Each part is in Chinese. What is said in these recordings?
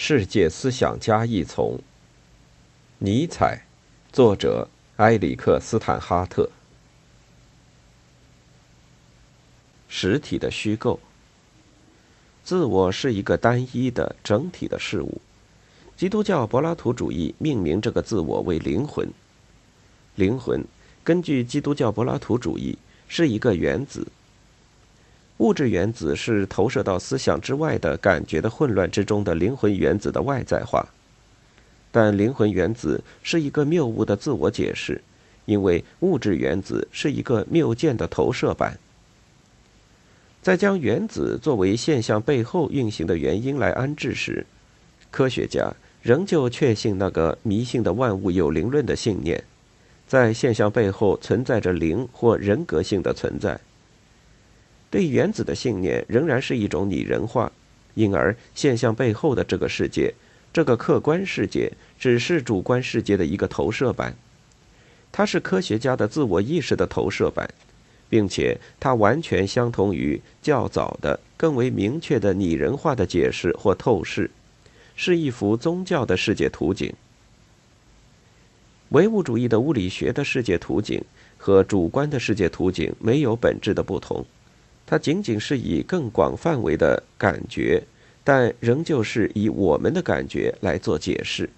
世界思想家一丛。尼采，作者埃里克斯坦哈特。实体的虚构。自我是一个单一的整体的事物。基督教柏拉图主义命名这个自我为灵魂。灵魂，根据基督教柏拉图主义，是一个原子。物质原子是投射到思想之外的感觉的混乱之中的灵魂原子的外在化，但灵魂原子是一个谬误的自我解释，因为物质原子是一个谬见的投射版。在将原子作为现象背后运行的原因来安置时，科学家仍旧确信那个迷信的万物有灵论的信念，在现象背后存在着灵或人格性的存在。对原子的信念仍然是一种拟人化，因而现象背后的这个世界，这个客观世界只是主观世界的一个投射版，它是科学家的自我意识的投射版，并且它完全相同于较早的、更为明确的拟人化的解释或透视，是一幅宗教的世界图景。唯物主义的物理学的世界图景和主观的世界图景没有本质的不同。它仅仅是以更广范围的感觉，但仍旧是以我们的感觉来做解释。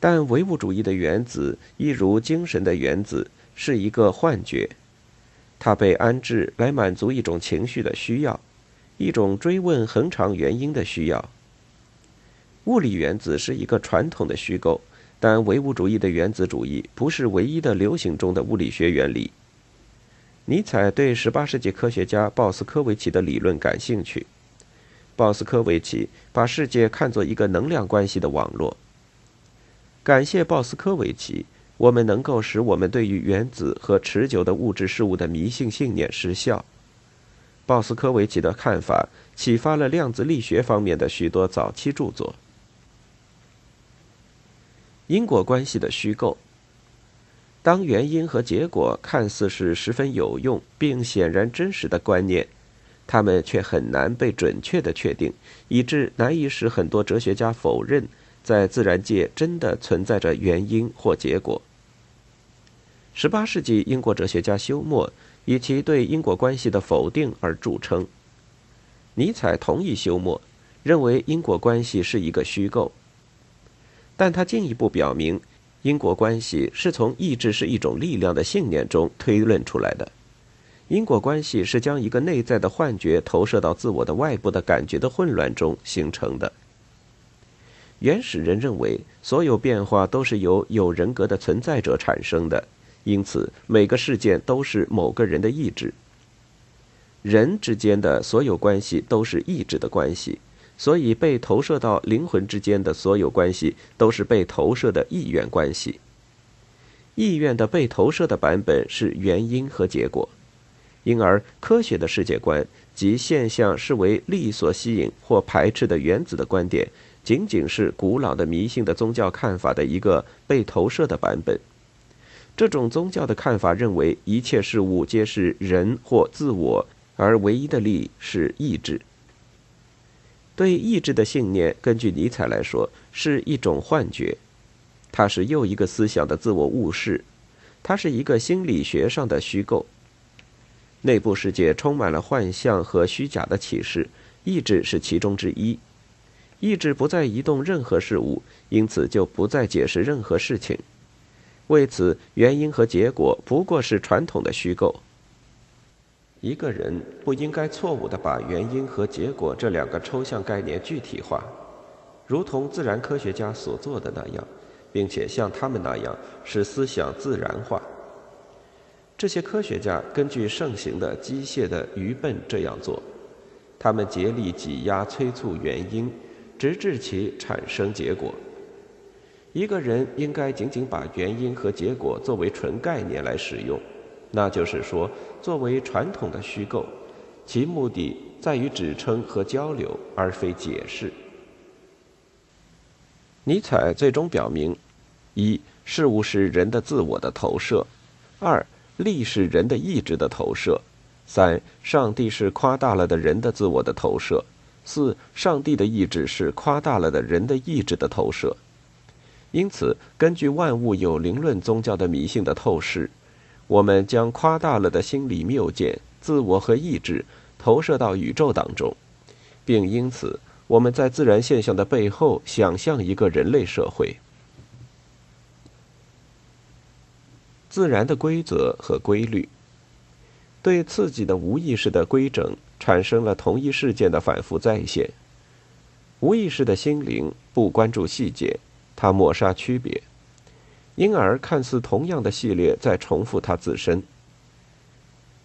但唯物主义的原子，一如精神的原子，是一个幻觉，它被安置来满足一种情绪的需要，一种追问恒常原因的需要。物理原子是一个传统的虚构，但唯物主义的原子主义不是唯一的流行中的物理学原理。尼采对18世纪科学家鲍斯科维奇的理论感兴趣。鲍斯科维奇把世界看作一个能量关系的网络。感谢鲍斯科维奇，我们能够使我们对于原子和持久的物质事物的迷信信念失效。鲍斯科维奇的看法启发了量子力学方面的许多早期著作。因果关系的虚构。当原因和结果看似是十分有用并显然真实的观念，它们却很难被准确的确定，以致难以使很多哲学家否认在自然界真的存在着原因或结果。十八世纪英国哲学家休谟以其对因果关系的否定而著称。尼采同意休谟，认为因果关系是一个虚构，但他进一步表明。因果关系是从意志是一种力量的信念中推论出来的。因果关系是将一个内在的幻觉投射到自我的外部的感觉的混乱中形成的。原始人认为所有变化都是由有人格的存在者产生的，因此每个事件都是某个人的意志。人之间的所有关系都是意志的关系。所以，被投射到灵魂之间的所有关系都是被投射的意愿关系。意愿的被投射的版本是原因和结果，因而科学的世界观及现象视为力所吸引或排斥的原子的观点，仅仅是古老的迷信的宗教看法的一个被投射的版本。这种宗教的看法认为一切事物皆是人或自我，而唯一的力是意志。对意志的信念，根据尼采来说，是一种幻觉，它是又一个思想的自我误视，它是一个心理学上的虚构。内部世界充满了幻象和虚假的启示，意志是其中之一。意志不再移动任何事物，因此就不再解释任何事情。为此，原因和结果不过是传统的虚构。一个人不应该错误地把原因和结果这两个抽象概念具体化，如同自然科学家所做的那样，并且像他们那样使思想自然化。这些科学家根据盛行的机械的愚笨这样做，他们竭力挤压催促原因，直至其产生结果。一个人应该仅仅把原因和结果作为纯概念来使用。那就是说，作为传统的虚构，其目的在于指称和交流，而非解释。尼采最终表明：一、事物是人的自我的投射；二、力是人的意志的投射；三、上帝是夸大了的人的自我的投射；四，上帝的意志是夸大了的人的意志的投射。因此，根据万物有灵论宗教的迷信的透视，我们将夸大了的心理谬见、自我和意志投射到宇宙当中，并因此我们在自然现象的背后想象一个人类社会。自然的规则和规律，对刺激的无意识的规整，产生了同一事件的反复再现。无意识的心灵不关注细节，它抹杀区别，因而看似同样的系列在重复它自身。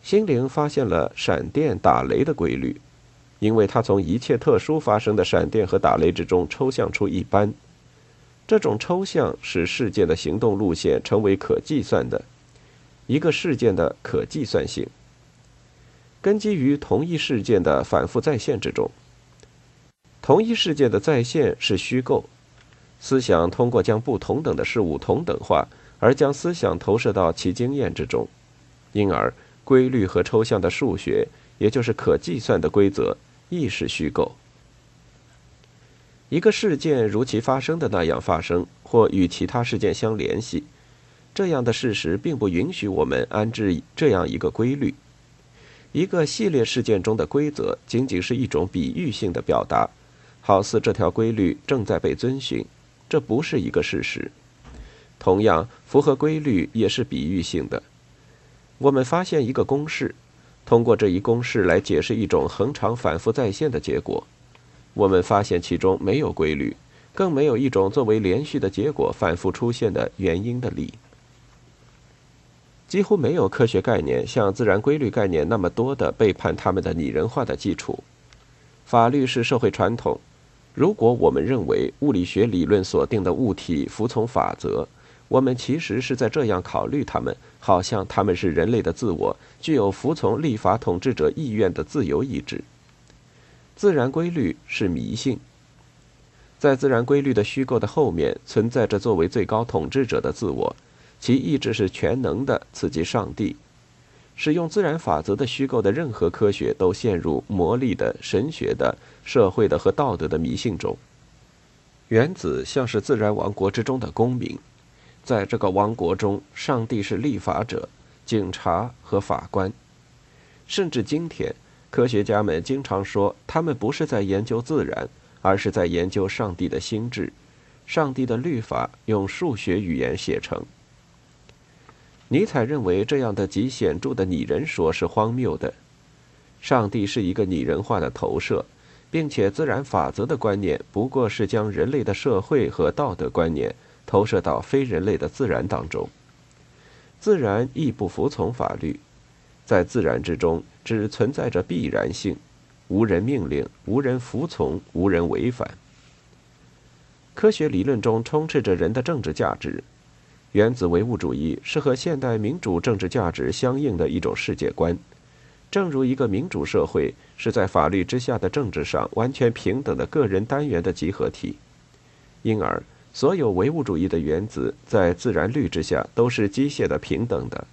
心灵发现了闪电打雷的规律，因为它从一切特殊发生的闪电和打雷之中抽象出一般。这种抽象使事件的行动路线成为可计算的，一个事件的可计算性，根基于同一事件的反复再现之中。同一事件的再现是虚构，思想通过将不同等的事物同等化，而将思想投射到其经验之中，因而规律和抽象的数学，也就是可计算的规则，亦是虚构。一个事件如其发生的那样发生，或与其他事件相联系，这样的事实并不允许我们安置这样一个规律。一个系列事件中的规则仅仅是一种比喻性的表达，好似这条规律正在被遵循，这不是一个事实。同样，符合规律也是比喻性的。我们发现一个公式，通过这一公式来解释一种恒常反复再现的结果。我们发现其中没有规律，更没有一种作为连续的结果反复出现的原因的力。几乎没有科学概念像自然规律概念那么多的背叛他们的拟人化的基础。法律是社会传统。如果我们认为物理学理论所定的物体服从法则，我们其实是在这样考虑它们，好像他们是人类的自我，具有服从立法统治者意愿的自由意志。自然规律是迷信，在自然规律的虚构的后面，存在着作为最高统治者的自我，其意志是全能的，刺激上帝。使用自然法则的虚构的任何科学，都陷入魔力的、神学的、社会的和道德的迷信中。原子像是自然王国之中的公民，在这个王国中，上帝是立法者、警察和法官，甚至今天。科学家们经常说，他们不是在研究自然，而是在研究上帝的心智，上帝的律法用数学语言写成。尼采认为这样的极显著的拟人说是荒谬的。上帝是一个拟人化的投射，并且自然法则的观念不过是将人类的社会和道德观念投射到非人类的自然当中。自然亦不服从法律。在自然之中，只存在着必然性，无人命令，无人服从，无人违反。科学理论中充斥着人的政治价值，原子唯物主义是和现代民主政治价值相应的一种世界观。正如一个民主社会是在法律之下的政治上完全平等的个人单元的集合体，因而所有唯物主义的原子在自然律之下都是机械的平等的。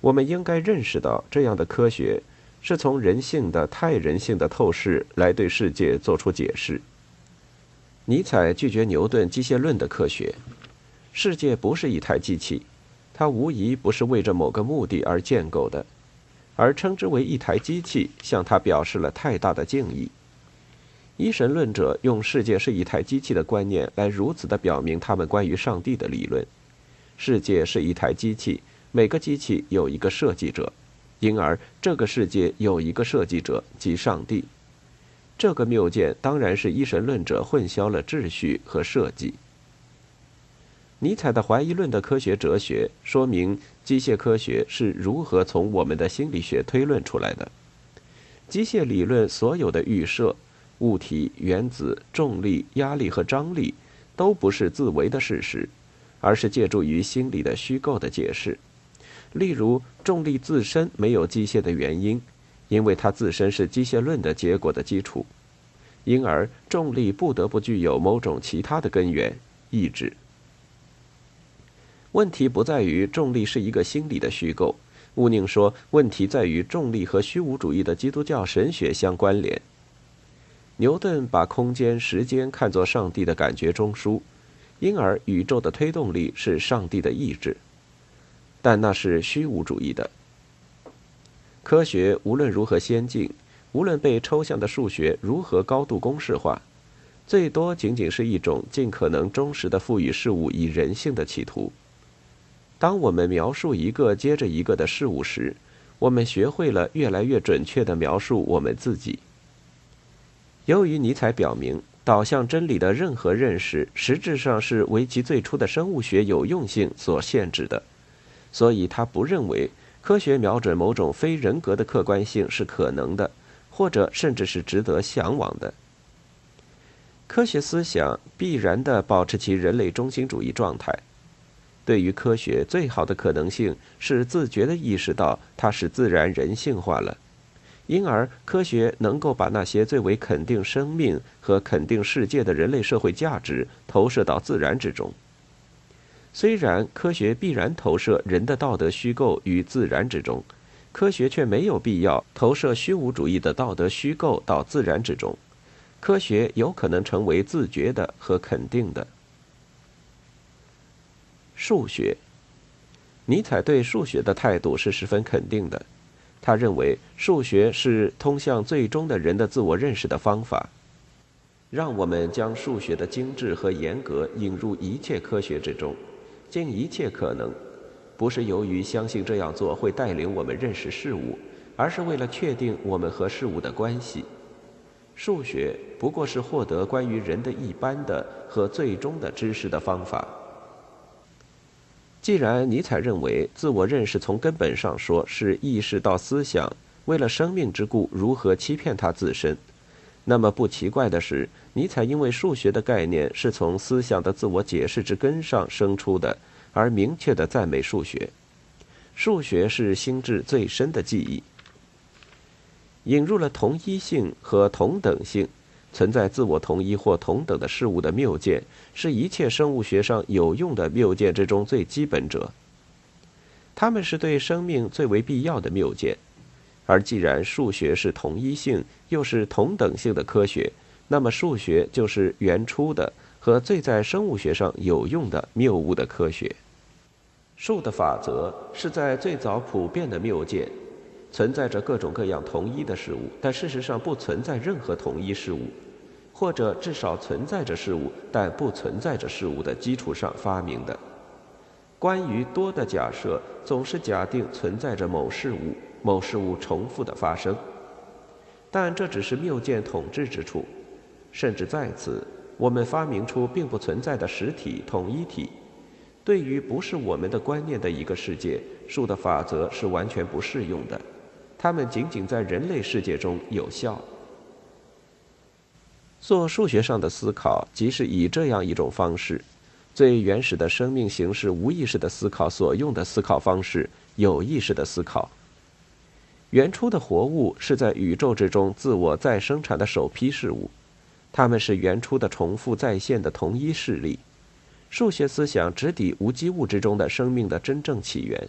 我们应该认识到，这样的科学是从人性的太人性的透视来对世界做出解释。尼采拒绝牛顿机械论的科学，世界不是一台机器，它无疑不是为着某个目的而建构的，而称之为一台机器，向他表示了太大的敬意。一神论者用世界是一台机器的观念来如此的表明他们关于上帝的理论：世界是一台机器。每个机器有一个设计者，因而这个世界有一个设计者，即上帝。这个谬见当然是一神论者混淆了秩序和设计。尼采的怀疑论的科学哲学说明机械科学是如何从我们的心理学推论出来的。机械理论所有的预设，物体、原子、重力、压力和张力，都不是自为的事实，而是借助于心理的虚构的解释。例如，重力自身没有机械的原因，因为它自身是机械论的结果的基础，因而重力不得不具有某种其他的根源——意志。问题不在于重力是一个心理的虚构，毋宁说，问题在于重力和虚无主义的基督教神学相关联。牛顿把空间、时间看作上帝的感觉中枢，因而宇宙的推动力是上帝的意志。但那是虚无主义的。科学无论如何先进，无论被抽象的数学如何高度公式化，最多仅仅是一种尽可能忠实的赋予事物以人性的企图。当我们描述一个接着一个的事物时，我们学会了越来越准确地描述我们自己。由于尼采表明，导向真理的任何认识实质上是为其最初的生物学有用性所限制的，所以他不认为科学瞄准某种非人格的客观性是可能的，或者甚至是值得向往的。科学思想必然地保持其人类中心主义状态。对于科学，最好的可能性是自觉地意识到它是自然人性化了，因而科学能够把那些最为肯定生命和肯定世界的人类社会价值投射到自然之中。虽然科学必然投射人的道德虚构于自然之中，科学却没有必要投射虚无主义的道德虚构到自然之中。科学有可能成为自觉的和肯定的。数学，尼采对数学的态度是十分肯定的。他认为数学是通向最终的人的自我认识的方法。让我们将数学的精致和严格引入一切科学之中，尽一切可能，不是由于相信这样做会带领我们认识事物，而是为了确定我们和事物的关系。数学不过是获得关于人的一般的和最终的知识的方法。既然尼采认为自我认识从根本上说是意识到思想为了生命之故如何欺骗他自身，那么不奇怪的是，尼采因为数学的概念是从思想的自我解释之根上生出的，而明确的赞美数学。数学是心智最深的记忆，引入了同一性和同等性。存在自我同一或同等的事物的谬见，是一切生物学上有用的谬见之中最基本者。它们是对生命最为必要的谬见。而既然数学是同一性又是同等性的科学，那么数学就是原初的和最在生物学上有用的谬误的科学。数的法则是在最早普遍的谬见。存在着各种各样同一的事物，但事实上不存在任何同一事物，或者至少存在着事物，但不存在着事物的基础上发明的。关于多的假设，总是假定存在着某事物，某事物重复的发生，但这只是谬见统治之处。甚至在此，我们发明出并不存在的实体统一体。对于不是我们的观念的一个世界，数的法则是完全不适用的。它们仅仅在人类世界中有效。做数学上的思考，即是以这样一种方式，最原始的生命形式无意识的思考所用的思考方式，有意识的思考。原初的活物是在宇宙之中自我再生产的首批事物，它们是原初的重复再现的同一势力。数学思想直抵无机物之中的生命的真正起源。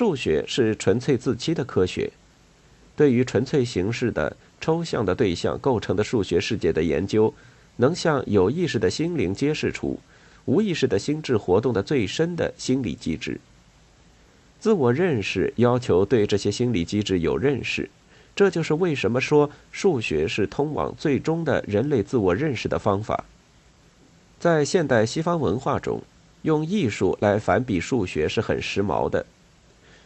数学是纯粹自欺的科学，对于纯粹形式的抽象的对象构成的数学世界的研究，能向有意识的心灵揭示出无意识的心智活动的最深的心理机制。自我认识要求对这些心理机制有认识，这就是为什么说数学是通往最终的人类自我认识的方法。在现代西方文化中，用艺术来反比数学是很时髦的。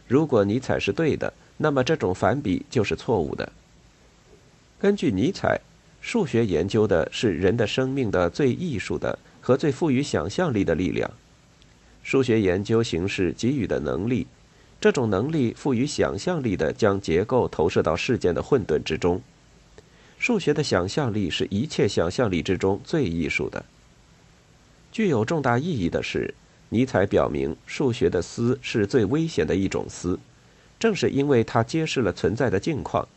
如果尼采是对的，那么这种反比就是错误的。根据尼采，数学研究的是人的生命的最艺术的和最富于想象力的力量。数学研究形式给予的能力，这种能力赋予想象力的将结构投射到事件的混沌之中。数学的想象力是一切想象力之中最艺术的。具有重大意义的是。尼采表明，数学的思是最危险的一种思，正是因为它揭示了存在的境况。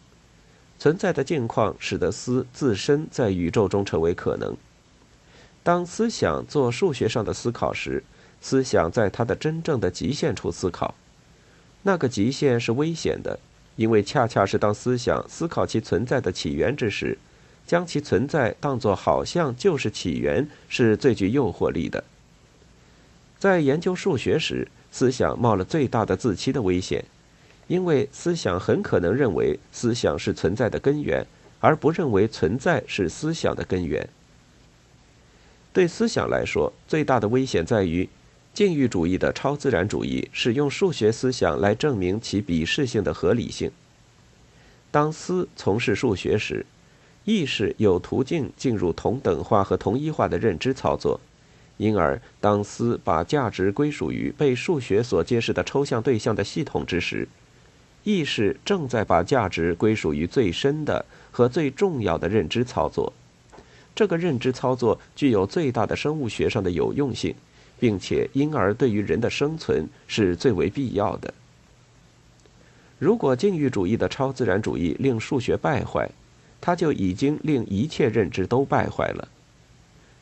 存在的境况使得思自身在宇宙中成为可能。当思想做数学上的思考时，思想在它的真正的极限处思考。那个极限是危险的，因为恰恰是当思想思考其存在的起源之时，将其存在当作好像就是起源，是最具诱惑力的。在研究数学时，思想冒了最大的自欺的危险，因为思想很可能认为思想是存在的根源，而不认为存在是思想的根源。对思想来说，最大的危险在于，禁欲主义的超自然主义使用数学思想来证明其鄙视性的合理性。当思从事数学时，意识有途径进入同等化和同一化的认知操作。因而，当思把价值归属于被数学所揭示的抽象对象的系统之时，意识正在把价值归属于最深的和最重要的认知操作。这个认知操作具有最大的生物学上的有用性，并且因而对于人的生存是最为必要的。如果禁欲主义的超自然主义令数学败坏，它就已经令一切认知都败坏了。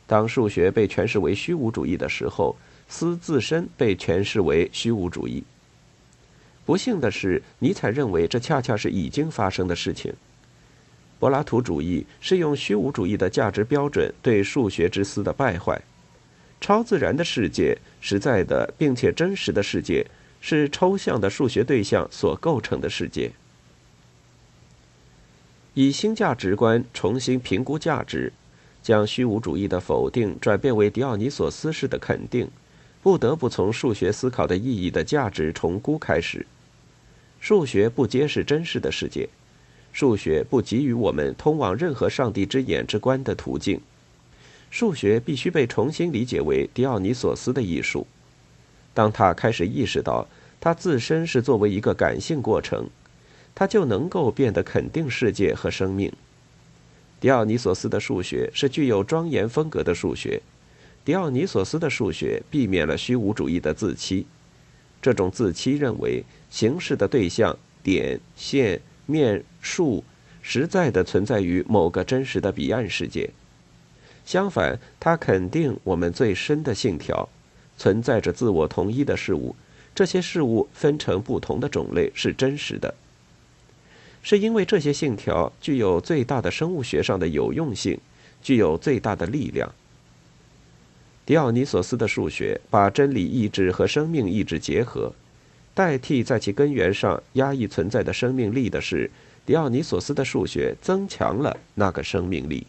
当数学被诠释为虚无主义的时候，思自身被诠释为虚无主义。不幸的是，尼采认为这恰恰是已经发生的事情。柏拉图主义是用虚无主义的价值标准对数学之思的败坏。超自然的世界、实在的并且真实的世界，是抽象的数学对象所构成的世界。以新价值观重新评估价值。将虚无主义的否定转变为狄奥尼索斯式的肯定，不得不从数学思考的意义的价值重估开始。数学不揭示真实的世界，数学不给予我们通往任何上帝之眼之观的途径。数学必须被重新理解为狄奥尼索斯的艺术。当他开始意识到他自身是作为一个感性过程，他就能够变得肯定世界和生命。狄奥尼索斯的数学是具有庄严风格的数学。狄奥尼索斯的数学避免了虚无主义的自欺。这种自欺认为形式的对象点、线、面、数实在的存在于某个真实的彼岸世界。相反，他肯定我们最深的信条：存在着自我同一的事物，这些事物分成不同的种类是真实的。是因为这些信条具有最大的生物学上的有用性，具有最大的力量。狄奥尼索斯的数学把真理意志和生命意志结合，代替在其根源上压抑存在的生命力的是，狄奥尼索斯的数学增强了那个生命力。